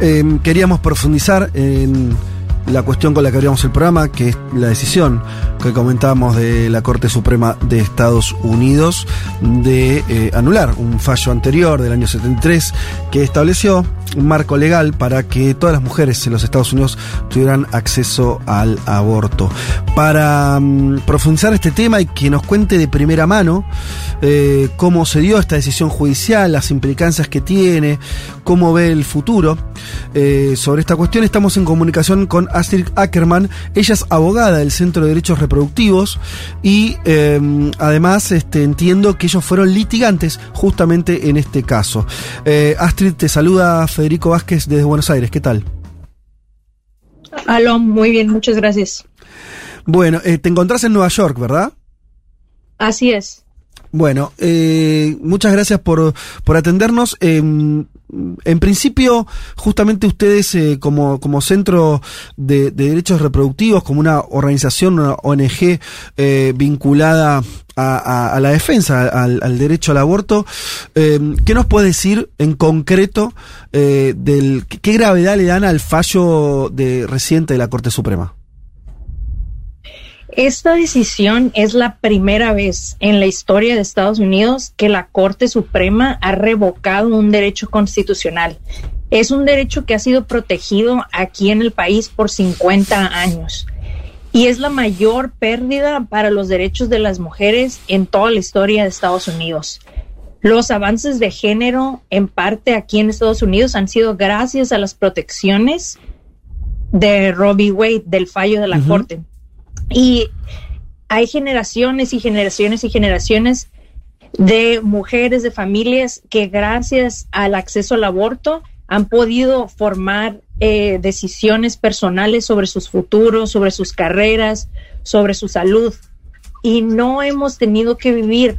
eh, queríamos profundizar en la cuestión con la que abríamos el programa, que es la decisión que comentábamos de la Corte Suprema de Estados Unidos de eh, anular un fallo anterior del año 73 que estableció un marco legal para que todas las mujeres en los Estados Unidos tuvieran acceso al aborto. Para mm, profundizar este tema y que nos cuente de primera mano eh, cómo se dio esta decisión judicial, las implicancias que tiene, cómo ve el futuro eh, sobre esta cuestión, estamos en comunicación con Astrid Ackerman. Ella es abogada del Centro de Derechos Reproductivos y eh, además este, entiendo que ellos fueron litigantes justamente en este caso. Eh, Astrid, te saluda Federico Vázquez desde Buenos Aires. ¿Qué tal? Aló, muy bien, muchas gracias. Bueno, eh, te encontrás en Nueva York, ¿verdad? Así es. Bueno, eh, muchas gracias por, por atendernos. Eh, en principio, justamente ustedes eh, como, como Centro de, de, Derechos Reproductivos, como una organización, una ONG eh, vinculada a, la defensa, al, derecho al aborto, eh, ¿qué nos puede decir en concreto del qué gravedad le dan al fallo de, reciente de la Corte Suprema? Esta decisión es la primera vez en la historia de Estados Unidos que la Corte Suprema ha revocado un derecho constitucional. Es un derecho que ha sido protegido aquí en el país por 50 años y es la mayor pérdida para los derechos de las mujeres en toda la historia de Estados Unidos. Los avances de género, en parte aquí en Estados Unidos, han sido gracias a las protecciones de Robbie Wade, del fallo de la uh -huh. Corte. Y hay generaciones y generaciones y generaciones de mujeres, de familias que gracias al acceso al aborto han podido formar eh, decisiones personales sobre sus futuros, sobre sus carreras, sobre su salud. Y no hemos tenido que vivir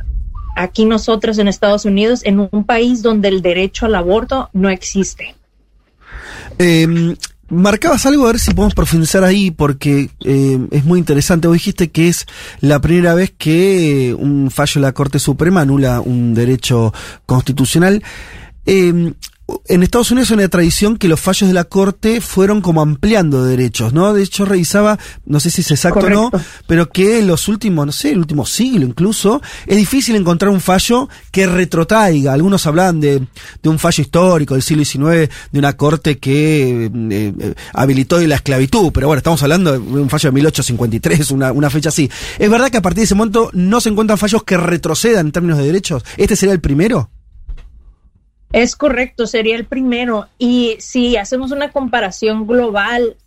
aquí nosotras en Estados Unidos en un país donde el derecho al aborto no existe. Eh, Marcabas algo, a ver si podemos profundizar ahí, porque eh, es muy interesante. Vos dijiste que es la primera vez que un fallo de la Corte Suprema anula un derecho constitucional. Eh, en Estados Unidos hay una tradición que los fallos de la Corte fueron como ampliando derechos, ¿no? De hecho, revisaba, no sé si es exacto o no, pero que en los últimos, no sé, el último siglo incluso, es difícil encontrar un fallo que retrotraiga. Algunos hablan de, de un fallo histórico del siglo XIX, de una Corte que eh, eh, habilitó la esclavitud, pero bueno, estamos hablando de un fallo de 1853, una, una fecha así. ¿Es verdad que a partir de ese momento no se encuentran fallos que retrocedan en términos de derechos? ¿Este sería el primero? Es correcto, sería el primero. Y si hacemos una comparación global,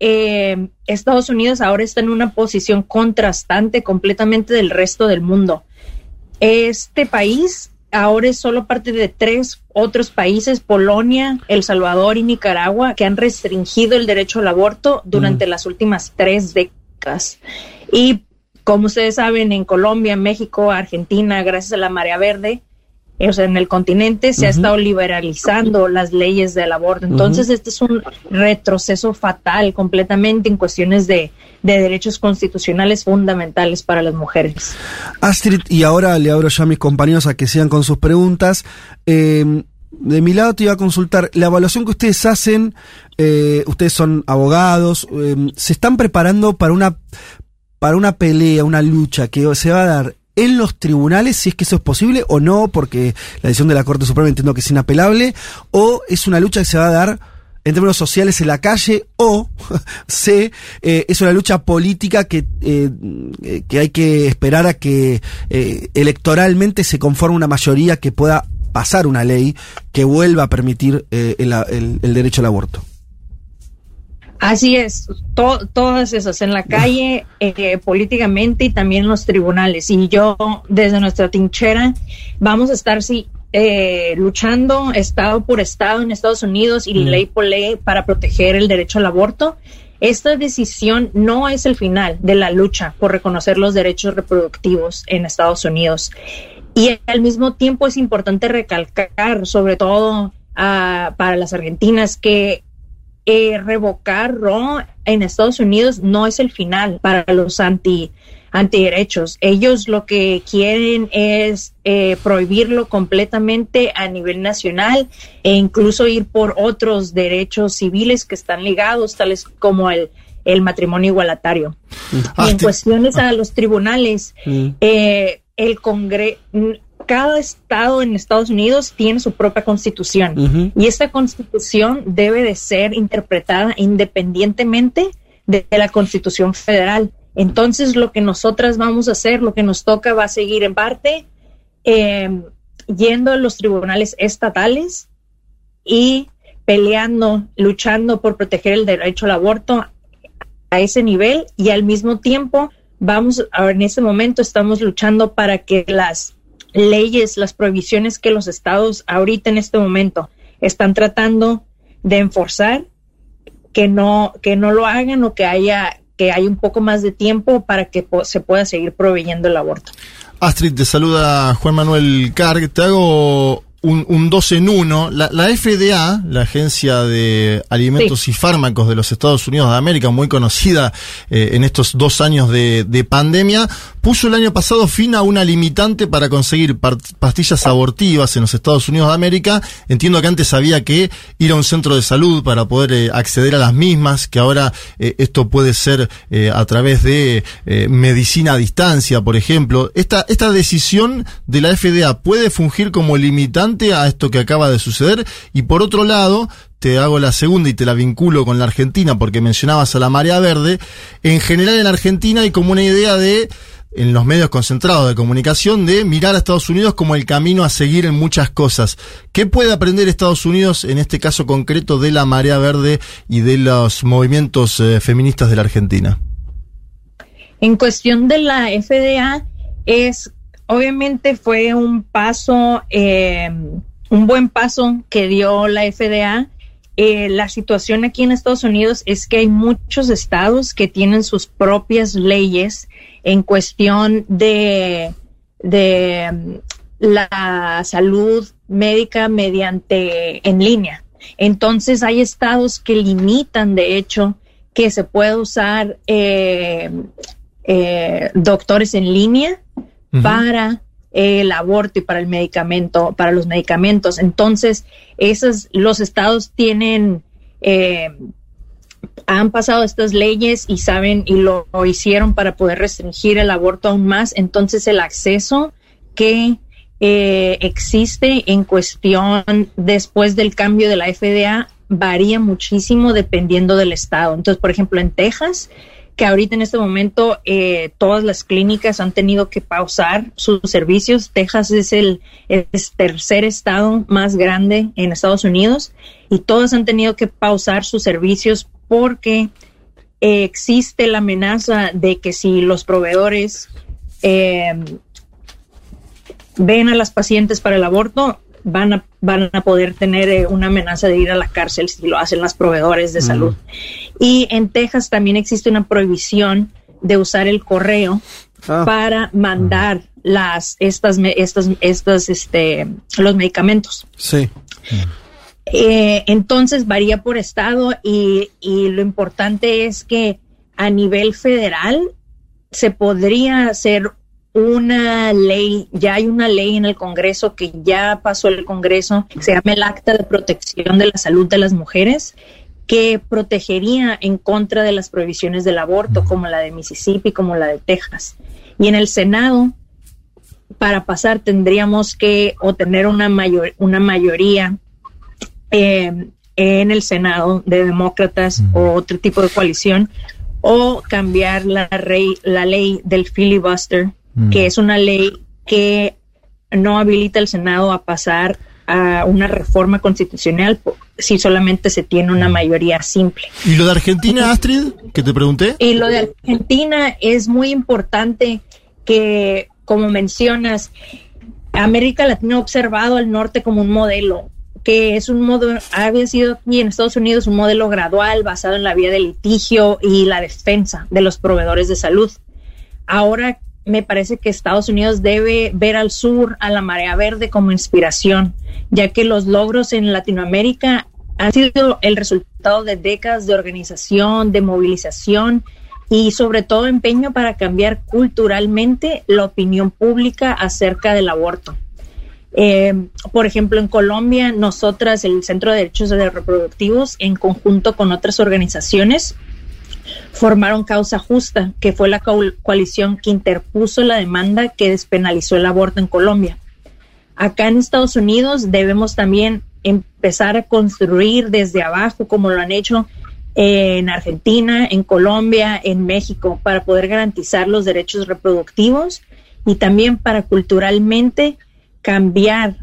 eh, Estados Unidos ahora está en una posición contrastante completamente del resto del mundo. Este país ahora es solo parte de tres otros países, Polonia, El Salvador y Nicaragua, que han restringido el derecho al aborto durante mm. las últimas tres décadas. Y como ustedes saben, en Colombia, México, Argentina, gracias a la marea verde, o sea, en el continente se uh -huh. ha estado liberalizando las leyes del aborto. Entonces, uh -huh. este es un retroceso fatal completamente en cuestiones de, de, derechos constitucionales fundamentales para las mujeres. Astrid, y ahora le abro ya a mis compañeros a que sigan con sus preguntas. Eh, de mi lado te iba a consultar, la evaluación que ustedes hacen, eh, ustedes son abogados, eh, ¿se están preparando para una, para una pelea, una lucha que se va a dar en los tribunales, si es que eso es posible o no, porque la decisión de la Corte Suprema entiendo que es inapelable, o es una lucha que se va a dar en términos sociales en la calle, o C, eh, es una lucha política que, eh, que hay que esperar a que eh, electoralmente se conforme una mayoría que pueda pasar una ley que vuelva a permitir el, el, el derecho al aborto. Así es, to todas esas en la calle, eh, políticamente y también en los tribunales. Y yo, desde nuestra tinchera, vamos a estar sí, eh, luchando estado por estado en Estados Unidos y ley por ley para proteger el derecho al aborto. Esta decisión no es el final de la lucha por reconocer los derechos reproductivos en Estados Unidos. Y al mismo tiempo es importante recalcar, sobre todo ah, para las argentinas, que eh, revocar Roe en Estados Unidos no es el final para los anti antiderechos. Ellos lo que quieren es eh, prohibirlo completamente a nivel nacional e incluso ir por otros derechos civiles que están ligados, tales como el, el matrimonio igualatario. y en cuestiones a los tribunales, eh, el Congreso cada estado en Estados Unidos tiene su propia constitución. Y esta constitución debe de ser interpretada independientemente de, la constitución federal. Entonces lo que nosotras vamos a hacer, lo que nos toca va a seguir en parte em, yendo a los tribunales estatales y peleando, luchando por proteger el derecho al aborto a ese nivel. Y al mismo tiempo vamos, ahora en este momento estamos luchando para que las leyes, las prohibiciones que los estados ahorita en este momento están tratando de enforzar, que no, que no lo hagan o que haya, que haya un poco más de tiempo para que se pueda seguir proveyendo el aborto. Astrid, te saluda Juan Manuel Carg. Te hago un, un dos en uno. La, FDA, la Agencia de Alimentos y Fármacos de los Estados Unidos de América, muy conocida eh, en estos dos años de, de, pandemia, puso el año pasado fin a una limitante para conseguir pastillas abortivas en los Estados Unidos de América. Entiendo que antes había que ir a un centro de salud para poder eh, acceder a las mismas, que ahora eh, esto puede ser a través de medicina a distancia, por ejemplo. Esta, esta decisión de la FDA puede fungir como limitante a esto que acaba de suceder. Y por otro lado, te hago la segunda y te la vinculo con la Argentina porque mencionabas a la marea verde. En general en Argentina hay como una idea de en los medios concentrados de comunicación de mirar a Estados Unidos como el camino a seguir en muchas cosas. ¿Qué puede aprender Estados Unidos en este caso concreto de la marea verde y de los movimientos eh, feministas de la Argentina? En cuestión de la FDA es obviamente fue un paso, eh, un buen paso que dio la FDA. Eh, la situación aquí en Estados Unidos es que hay muchos estados que tienen sus propias leyes en cuestión de, de mm, la salud médica mediante en línea. Entonces hay estados que limitan, de hecho, que se puede usar eh, doctores en línea para el aborto y para el medicamento, para los medicamentos. Entonces, esos, los estados tienen, eh, han pasado estas leyes y saben y lo, hicieron para poder restringir el aborto aún más. Entonces, el acceso que eh, existe en cuestión después del cambio de la FDA varía muchísimo dependiendo del estado. Entonces, por ejemplo, en Texas, que ahorita en este momento eh, todas las clínicas han tenido que pausar sus servicios. Texas es el, tercer estado más grande en Estados Unidos y todas han tenido que pausar sus servicios porque eh, existe la amenaza de que si los proveedores eh, ven a las pacientes para el aborto, van a, van a poder tener eh, una amenaza de ir a la cárcel si lo hacen las proveedores de salud. Y en Texas también existe una prohibición de usar el correo ah. para mandar las estas estas estas este los medicamentos. Sí. Eh, entonces varía por estado y, y lo importante es que a nivel federal se podría hacer una ley, ya hay una ley en el Congreso que ya pasó el Congreso, se llama el Acta de Protección de la Salud de las Mujeres, que protegería en contra de las prohibiciones del aborto, como la de Mississippi, como la de Texas. Y en el Senado, para pasar, tendríamos que obtener una, mayor, una mayoría eh, en el Senado de demócratas o otro tipo de coalición, o cambiar la, rey, la ley del filibuster que es una ley que no habilita al Senado a pasar a una reforma constitucional si solamente se tiene una mayoría simple. ¿Y lo de Argentina, Astrid, que te pregunté? Y lo de Argentina es muy importante que, como mencionas, América Latina ha observado al norte como un modelo que es un modo, había sido aquí en Estados Unidos un modelo gradual basado en la vía de litigio y la defensa de los proveedores de salud. Ahora me parece que Estados Unidos debe ver al sur, a la marea verde como inspiración, ya que los logros en Latinoamérica han sido el resultado de décadas de organización, de movilización y sobre todo empeño para cambiar culturalmente la opinión pública acerca del aborto. Eh, por ejemplo, en Colombia, nosotras, el Centro de Derechos Reproductivos, en conjunto con otras organizaciones, formaron Causa Justa, que fue la coalición que interpuso la demanda que despenalizó el aborto en Colombia. Acá en Estados Unidos debemos también empezar a construir desde abajo, como lo han hecho en Argentina, en Colombia, en México, para poder garantizar los derechos reproductivos y también para culturalmente cambiar,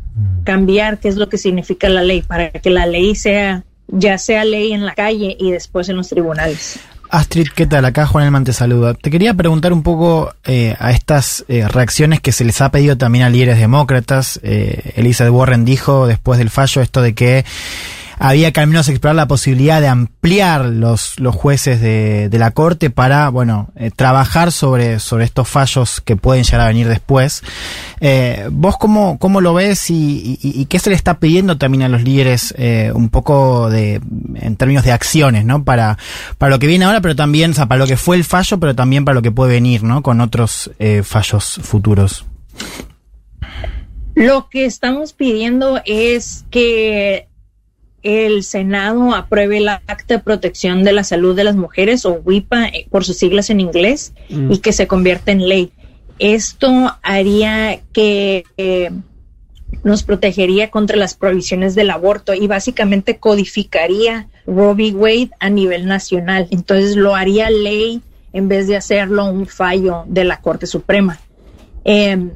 cambiar qué es lo que significa la ley, para que la ley sea, ya sea ley en la calle y después en los tribunales. Astrid, ¿qué tal? Acá Juan Elman te saluda. Te quería preguntar un poco eh, a estas eh, reacciones que se les ha pedido también a líderes demócratas. Eh, Elizabeth Warren dijo después del fallo esto de que había que al menos explorar la posibilidad de ampliar los, los jueces de, de la Corte para, bueno, eh, trabajar sobre, sobre estos fallos que pueden llegar a venir después. Eh, ¿Vos cómo, cómo lo ves y, qué se le está pidiendo también a los líderes eh, un poco de, en términos de acciones, ¿no? Para, para lo que viene ahora, pero también, o sea, para lo que fue el fallo, pero también para lo que puede venir, ¿no? Con otros fallos futuros. Lo que estamos pidiendo es que el Senado apruebe el Acta de Protección de la Salud de las Mujeres, o WIPA eh, por sus siglas en inglés, mm. y que se convierta en ley. Esto haría que eh, nos protegería contra las prohibiciones del aborto y básicamente codificaría Roe v. Wade a nivel nacional. Entonces lo haría ley en vez de hacerlo un fallo de la Corte Suprema. Em,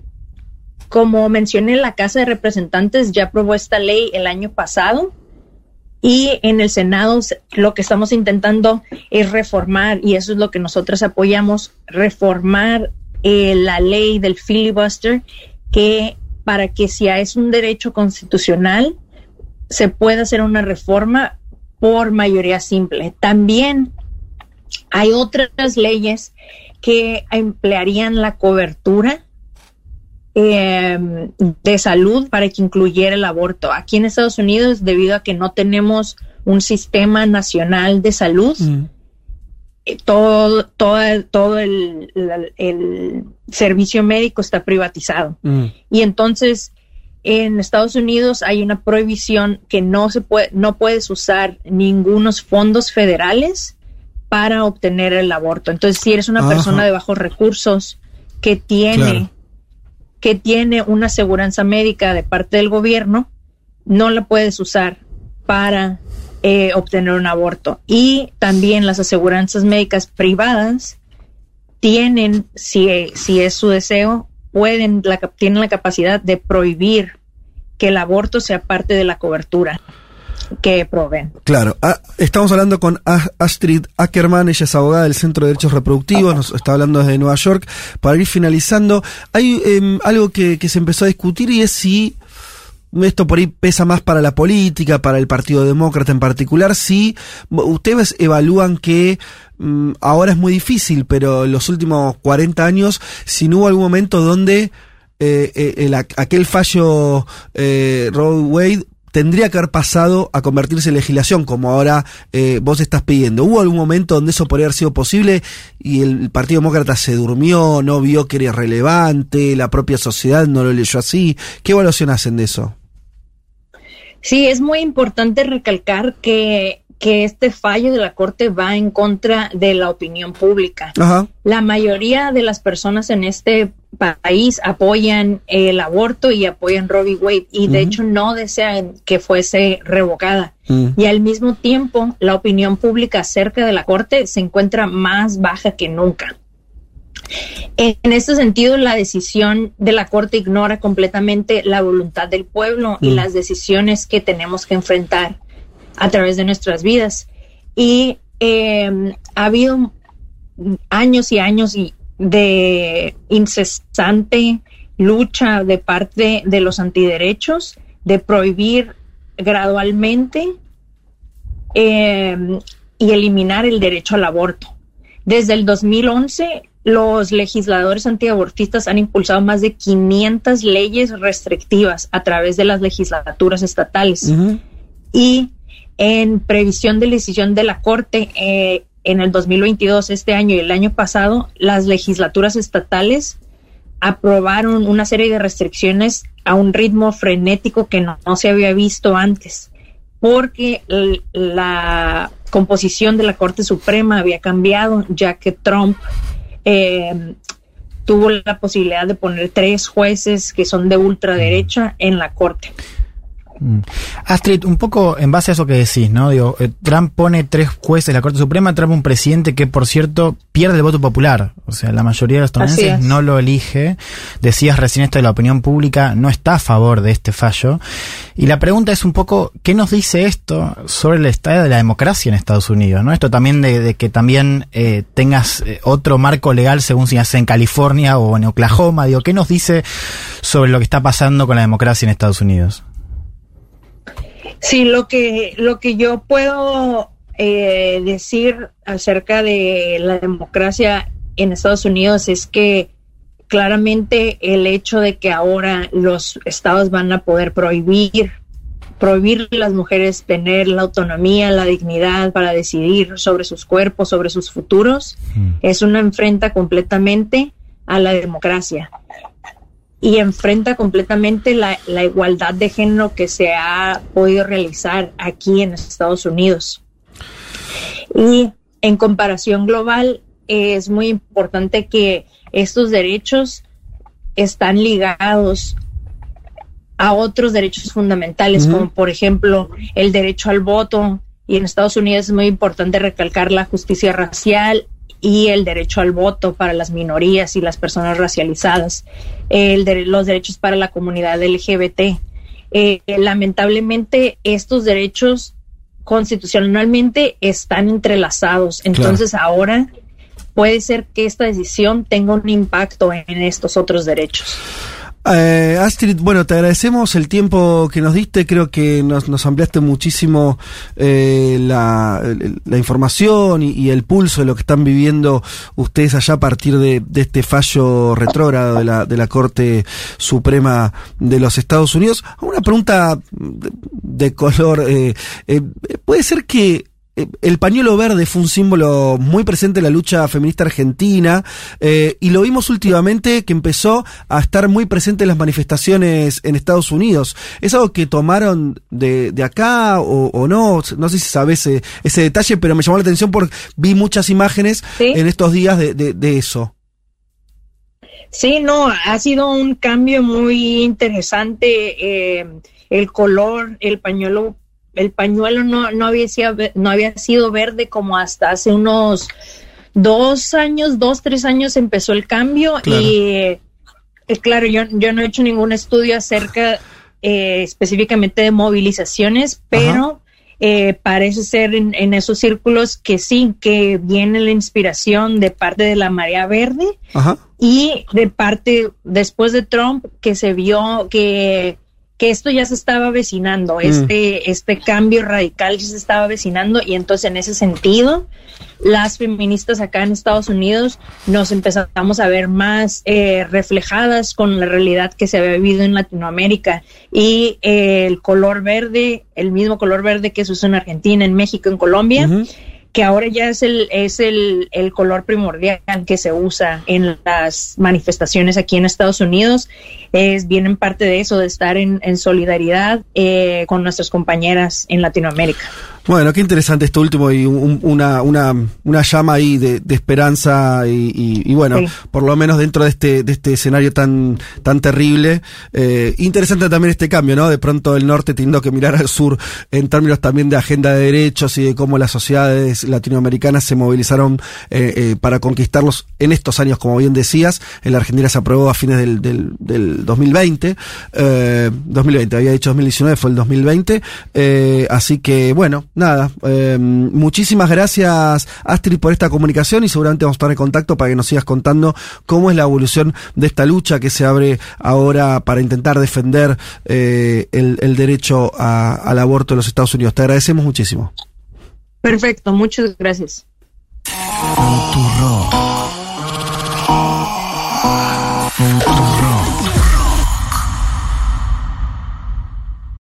como mencioné, la Casa de Representantes ya aprobó esta ley el año pasado y en el Senado lo que estamos intentando es reformar, y eso es lo que nosotros apoyamos, reformar eh, la ley del filibuster, que para que si es un derecho constitucional, se pueda hacer una reforma por mayoría simple. También hay otras leyes que emplearían la cobertura eh, de salud para que incluyera el aborto. Aquí en Estados Unidos, debido a que no tenemos un sistema nacional de salud, mm. eh, todo, todo, todo el, servicio médico está privatizado. Mm. Y entonces, en Estados Unidos hay una prohibición que no se puede, no puedes usar ningunos fondos federales para obtener el aborto. Entonces, si eres una persona de bajos recursos que tiene que tiene una aseguranza médica de parte del gobierno, no la puedes usar para eh, obtener un aborto. Y también las aseguranzas médicas privadas tienen, si, si es su deseo, pueden, la, tienen la capacidad de prohibir que el aborto sea parte de la cobertura que proveen. Claro, ah, estamos hablando con Astrid Ackerman, ella es abogada del Centro de Derechos Reproductivos, nos está hablando desde Nueva York. Para ir finalizando, hay em, algo que, se empezó a discutir y es si esto por ahí pesa más para la política, para el Partido Demócrata en particular, si ustedes evalúan que mm, ahora es muy difícil, pero en los últimos 40 años, si no hubo algún momento donde eh, eh, el, aquel fallo eh, Roe Wade tendría que haber pasado a convertirse en legislación, como ahora eh, vos estás pidiendo. ¿Hubo algún momento donde eso podría haber sido posible y el Partido Demócrata se durmió, no vio que era relevante, la propia sociedad no lo leyó así? ¿Qué evaluación hacen de eso? Sí, es muy importante recalcar que que este fallo de la Corte va en contra de la opinión pública. La mayoría de las personas en este país apoyan el aborto y apoyan Robbie Wade y de hecho no desean que fuese revocada. Mm. Y al mismo tiempo, la opinión pública acerca de la Corte se encuentra más baja que nunca. En este sentido, la decisión de la Corte ignora completamente la voluntad del pueblo y mm. las decisiones que tenemos que enfrentar a través de nuestras vidas. Y em, ha habido años y años de incesante lucha de parte de los antiderechos de prohibir gradualmente eh, y eliminar el derecho al aborto. Desde el 2011, los legisladores antiabortistas han impulsado más de 500 leyes restrictivas a través de las legislaturas estatales. Y en previsión de decisión de la Corte, eh, en el 2022, este año y el año pasado, las legislaturas estatales aprobaron una serie de restricciones a un ritmo frenético que no, se había visto antes, porque la composición de la Corte Suprema había cambiado, ya que Trump eh, tuvo la posibilidad de poner tres jueces que son de ultraderecha en la Corte. Mm. Astrid, un poco en base a eso que decís, ¿no? Digo, eh, Trump pone tres jueces de la Corte Suprema, Trump un presidente que, por cierto, pierde el voto popular. O sea, la mayoría de los estadounidenses no lo elige. Decías recién esto de la opinión pública, no está a favor de este fallo. Y la pregunta es un poco, ¿qué nos dice esto sobre el estado de la democracia en Estados Unidos? ¿no? Esto también de, que también eh, tengas eh, otro marco legal según si hace en California o en Oklahoma. Digo, ¿qué nos dice sobre lo que está pasando con la democracia en Estados Unidos? Sí, lo que, lo que yo puedo eh, decir acerca de la democracia en Estados Unidos es que claramente el hecho de que ahora los estados van a poder prohibir prohibir a las mujeres tener la autonomía, la dignidad para decidir sobre sus cuerpos, sobre sus futuros, mm. es una enfrenta completamente a la democracia y enfrenta completamente la, igualdad de género que se ha podido realizar aquí en Estados Unidos. Y en comparación global, es muy importante que estos derechos están ligados a otros derechos fundamentales, como por ejemplo el derecho al voto. Y en Estados Unidos es muy importante recalcar la justicia racial y el derecho al voto para las minorías y las personas racializadas, el de, los derechos para la comunidad LGBT. Eh, lamentablemente, estos derechos constitucionalmente están entrelazados. Entonces, ahora puede ser que esta decisión tenga un impacto en estos otros derechos. Eh, Astrid, bueno, te agradecemos el tiempo que nos diste, creo que nos, ampliaste muchísimo eh, la, información y, el pulso de lo que están viviendo ustedes allá a partir de, este fallo retrógrado de la, de la Corte Suprema de los Estados Unidos. Una pregunta de, color, eh, eh, ¿puede ser que el pañuelo verde fue un símbolo muy presente en la lucha feminista argentina eh, y lo vimos últimamente que empezó a estar muy presente en las manifestaciones en Estados Unidos. ¿Es algo que tomaron de, acá o, no? No sé si sabes ese, detalle, pero me llamó la atención porque vi muchas imágenes en estos días de, eso. Sí, no, ha sido un cambio muy interesante. Eh, el color, el pañuelo el pañuelo no, no, había sido, no había sido verde como hasta hace unos dos años, dos, tres años empezó el cambio y eh, claro, yo, yo no he hecho ningún estudio acerca eh, específicamente de movilizaciones, pero eh, parece ser en, en, esos círculos que sí, que viene la inspiración de parte de la marea verde y de parte después de Trump que se vio que que esto ya se estaba avecinando, mm. este, este cambio radical ya se estaba avecinando y entonces en ese sentido las feministas acá en Estados Unidos nos empezamos a ver más eh, reflejadas con la realidad que se había vivido en Latinoamérica y eh, el color verde, el mismo color verde que se usa en Argentina, en México, en Colombia que ahora ya es el, es el, el, color primordial que se usa en las manifestaciones aquí en Estados Unidos. Es bien en parte de eso, de estar en, en solidaridad eh, con nuestras compañeras en Latinoamérica. Bueno, qué interesante esto último y una, una, una llama ahí de, de esperanza y, y, bueno, por lo menos dentro de este, de este escenario tan, tan terrible. Eh, interesante también este cambio, ¿no? De pronto el norte teniendo que mirar al sur en términos también de agenda de derechos y de cómo las sociedades latinoamericanas se movilizaron eh, eh, para conquistarlos en estos años, como bien decías. En la Argentina se aprobó a fines del, del, del 2020. Eh, 2020, había dicho 2019, fue el 2020. Eh, así que bueno nada, eh, muchísimas gracias Astrid por esta comunicación y seguramente vamos a estar en contacto para que nos sigas contando cómo es la evolución de esta lucha que se abre ahora para intentar defender eh, el, el, derecho a, al aborto en los Estados Unidos. Te agradecemos muchísimo. Perfecto, muchas gracias.